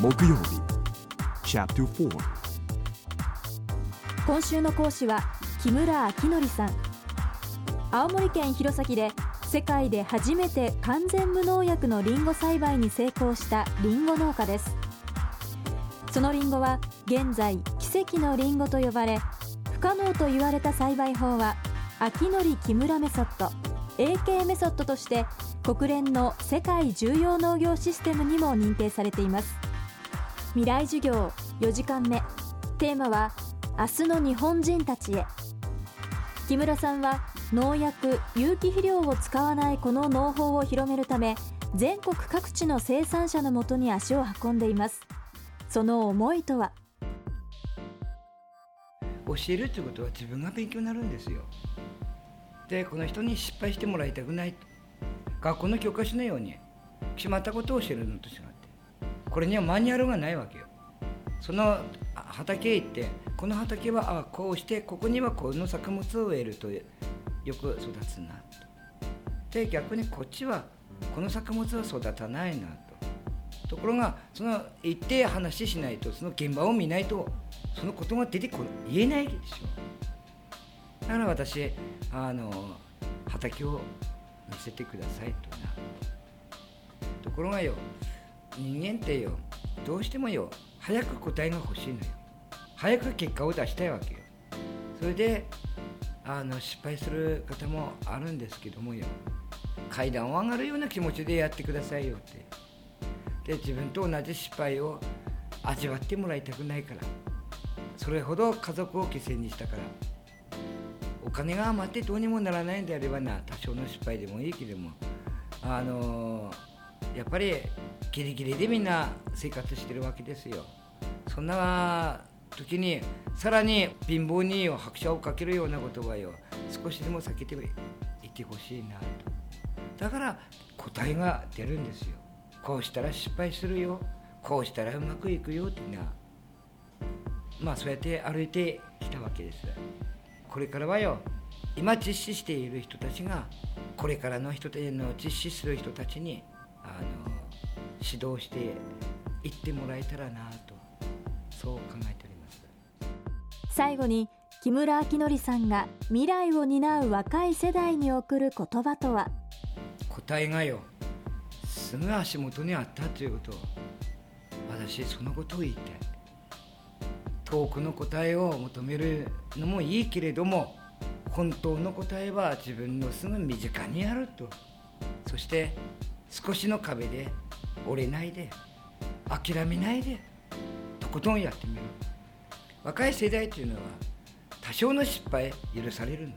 木曜日。Chapter 4今週の講師は木村明則さん。青森県弘前で世界で初めて完全無農薬のリンゴ栽培に成功したリンゴ農家です。そのリンゴは現在奇跡のリンゴと呼ばれ不可能と言われた栽培法は秋則木村メソッド AK メソッドとして国連の世界重要農業システムにも認定されています。未来授業4時間目。テーマは明日の日本人たちへ。木村さんは農薬有機肥料を使わないこの農法を広めるため全国各地の生産者のもとに足を運んでいます。その思いとは？教えるということは自分が勉強になるんですよ。でこの人に失敗してもらいたくない学校の教科書のように決まったことを教えるのと違って。これにはマニュアルがないわけよ。その畑へ行ってこの畑はあこうしてここにはこの作物を植えるとよく育つなと。で逆にこっちはこの作物は育たないなと。ところがその行って話しないとその現場を見ないとそのことが出てこない言えないでしょだから私あの畑を見せてくださいとなところがよ人間ってよどうしてもよ早く答えが欲しいのよ。早く結果を出したいわけよ。それであの失敗する方もあるんですけどもよ。階段を上がるような気持ちでやってくださいよって。で自分と同じ失敗を味わってもらいたくないから。それほど家族を犠牲にしたから。お金が余ってどうにもならないんであればな。多少の失敗でもいいけども。あのやっぱりギリギリでみんな生活してるわけですよ。そんな時にさらに貧乏に拍車をかけるような言葉よ。少しでも避けていってほしいなと。だから答えが出るんですよ。こうしたら失敗するよ。こうしたらうまくいくよってな。まあそうやって歩いてきたわけです。これからはよ今実施している人たちがこれからの人たちの実施する人たちにあの指導していってもらえたらなとそう考えております。最後に木村明則さんが未来を担う若い世代に送る言葉とは？答えがよすぐ足元にあったということを私そのことを言いたい。遠くの答えを求めるのもいいけれども本当の答えは自分のすぐ身近にあると。そして少しの壁で折れないで諦めないでとことんやってみる。若い世代というのは多少の失敗許されるの。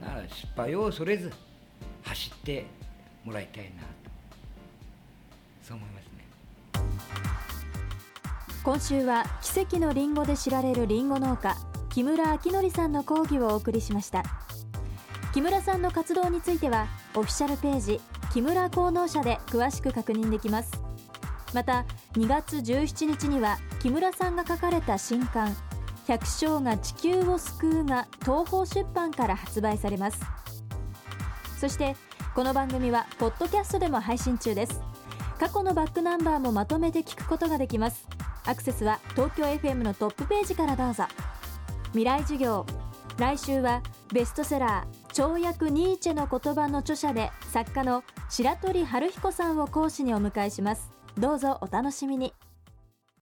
なら失敗を恐れず走ってもらいたいなと。そう思いますね。今週は奇跡のリンゴで知られるリンゴ農家木村明則さんの講義をお送りしました。木村さんの活動についてはオフィシャルページ木村功能社で詳しく確認できます。また2月17日には木村さんが書かれた新刊「百姓が地球を救う」が東方出版から発売されます。そしてこの番組はポッドキャストでも配信中です。過去のバックナンバーもまとめて聞くことができます。アクセスは東京 FM のトップページからどうぞ。未来授業来週はベストセラー跳躍ニーチェの言葉の著者で作家の白鳥春彦さんを講師にお迎えします。どうぞお楽しみに。